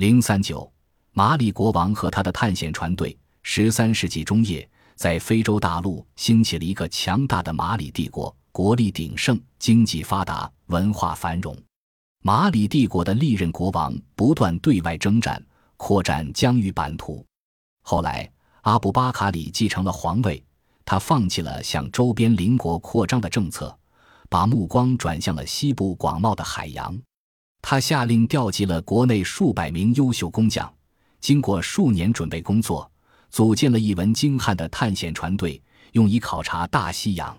零三九，马里国王和他的探险船队。十三世纪中叶，在非洲大陆兴起了一个强大的马里帝国，国力鼎盛，经济发达，文化繁荣。马里帝国的历任国王不断对外征战，扩展疆域版图。后来，阿布巴卡里继承了皇位，他放弃了向周边邻国扩张的政策，把目光转向了西部广袤的海洋。他下令调集了国内数百名优秀工匠，经过数年准备工作，组建了一文精悍的探险船队，用以考察大西洋。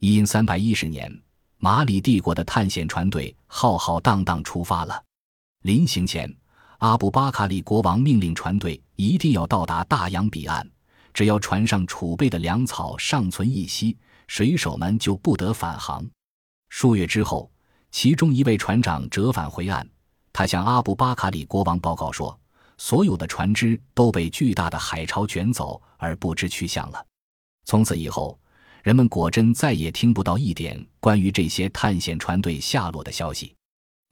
因三百一十年，马里帝国的探险船队浩浩荡荡出发了。临行前，阿布巴卡里国王命令船队一定要到达大洋彼岸，只要船上储备的粮草尚存一息，水手们就不得返航。数月之后。其中一位船长折返回岸，他向阿布巴卡里国王报告说：“所有的船只都被巨大的海潮卷走，而不知去向了。”从此以后，人们果真再也听不到一点关于这些探险船队下落的消息。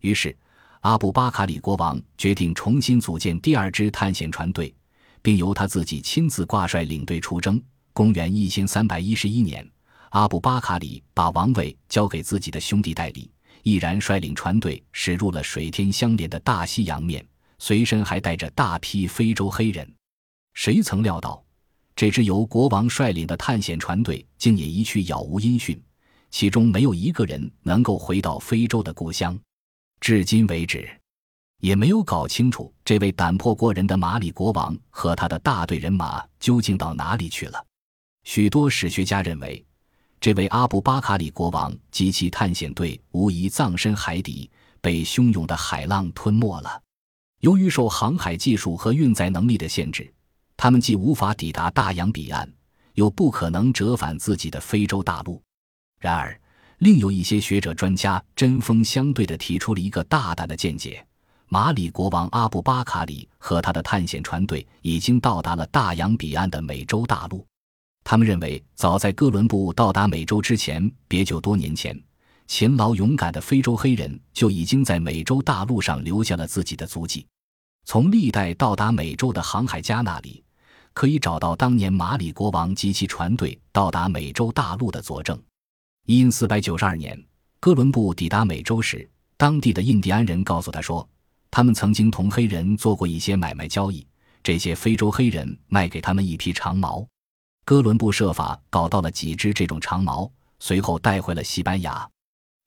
于是，阿布巴卡里国王决定重新组建第二支探险船队，并由他自己亲自挂帅领队出征。公元一千三百一十一年，阿布巴卡里把王位交给自己的兄弟代理。毅然率领船队驶入了水天相连的大西洋面，随身还带着大批非洲黑人。谁曾料到，这支由国王率领的探险船队竟也一去杳无音讯，其中没有一个人能够回到非洲的故乡。至今为止，也没有搞清楚这位胆魄过人的马里国王和他的大队人马究竟到哪里去了。许多史学家认为。这位阿布巴卡里国王及其探险队无疑葬身海底，被汹涌的海浪吞没了。由于受航海技术和运载能力的限制，他们既无法抵达大洋彼岸，又不可能折返自己的非洲大陆。然而，另有一些学者专家针锋相对地提出了一个大胆的见解：马里国王阿布巴卡里和他的探险船队已经到达了大洋彼岸的美洲大陆。他们认为，早在哥伦布到达美洲之前，别就多年前，勤劳勇敢的非洲黑人就已经在美洲大陆上留下了自己的足迹。从历代到达美洲的航海家那里，可以找到当年马里国王及其船队到达美洲大陆的佐证。因四百九十二年，哥伦布抵达美洲时，当地的印第安人告诉他说，他们曾经同黑人做过一些买卖交易，这些非洲黑人卖给他们一匹长矛。哥伦布设法搞到了几只这种长矛，随后带回了西班牙。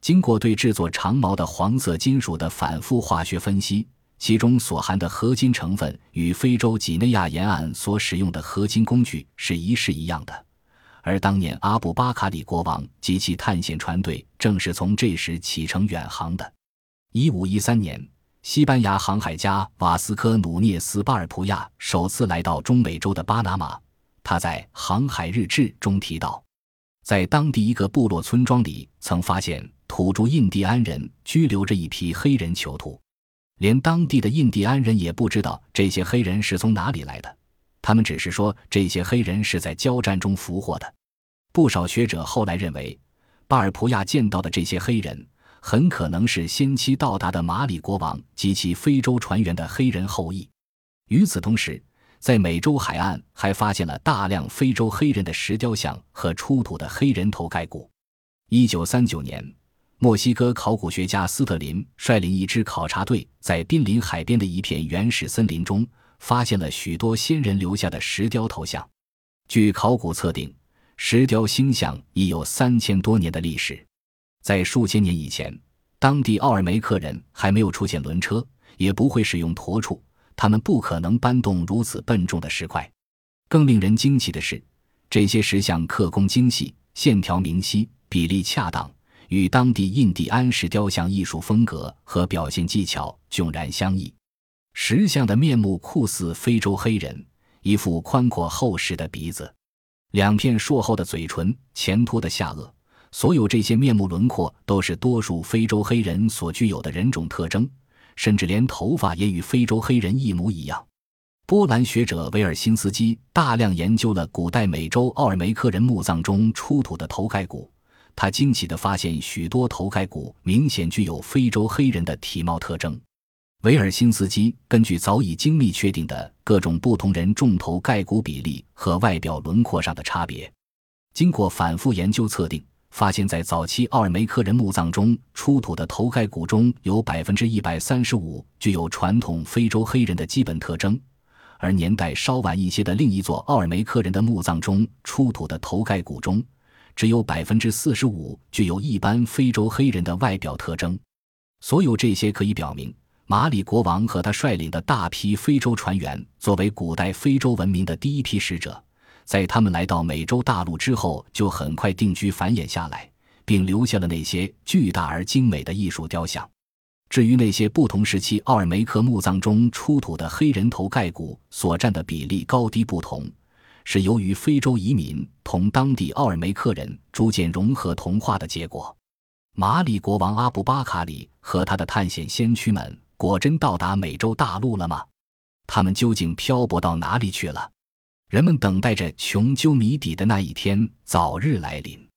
经过对制作长矛的黄色金属的反复化学分析，其中所含的合金成分与非洲几内亚沿岸所使用的合金工具是一式一样的。而当年阿布巴卡里国王及其探险船队正是从这时启程远航的。一五一三年，西班牙航海家瓦斯科·努涅斯·巴尔普亚首次来到中美洲的巴拿马。他在《航海日志》中提到，在当地一个部落村庄里，曾发现土著印第安人拘留着一批黑人囚徒，连当地的印第安人也不知道这些黑人是从哪里来的，他们只是说这些黑人是在交战中俘获的。不少学者后来认为，巴尔普亚见到的这些黑人很可能是先期到达的马里国王及其非洲船员的黑人后裔。与此同时，在美洲海岸还发现了大量非洲黑人的石雕像和出土的黑人头盖骨。一九三九年，墨西哥考古学家斯特林率领一支考察队，在濒临海边的一片原始森林中，发现了许多先人留下的石雕头像。据考古测定，石雕星象已有三千多年的历史。在数千年以前，当地奥尔梅克人还没有出现轮车，也不会使用驼畜。他们不可能搬动如此笨重的石块。更令人惊奇的是，这些石像刻工精细，线条明晰，比例恰当，与当地印第安石雕像艺术风格和表现技巧迥然相异。石像的面目酷似非洲黑人，一副宽阔厚实的鼻子，两片硕厚的嘴唇，前凸的下颚。所有这些面目轮廓都是多数非洲黑人所具有的人种特征。甚至连头发也与非洲黑人一模一样。波兰学者维尔辛斯基大量研究了古代美洲奥尔梅克人墓葬中出土的头盖骨，他惊奇地发现，许多头盖骨明显具有非洲黑人的体貌特征。维尔辛斯基根据早已精密确定的各种不同人重头盖骨比例和外表轮廓上的差别，经过反复研究测定，发现，在早期奥尔梅克人墓葬中出土的头盖骨中有百分之一百三十五具有传统非洲黑人的基本特征，而年代稍晚一些的另一座奥尔梅克人的墓葬中出土的头盖骨中，只有百分之四十五具有一般非洲黑人的外表特征。所有这些可以表明。马里国王和他率领的大批非洲船员，作为古代非洲文明的第一批使者，在他们来到美洲大陆之后，就很快定居繁衍下来，并留下了那些巨大而精美的艺术雕像。至于那些不同时期奥尔梅克墓葬中出土的黑人头盖骨所占的比例高低不同，是由于非洲移民同当地奥尔梅克人逐渐融合同化的结果。马里国王阿布巴卡里和他的探险先驱们。果真到达美洲大陆了吗？他们究竟漂泊到哪里去了？人们等待着穷究谜底的那一天早日来临。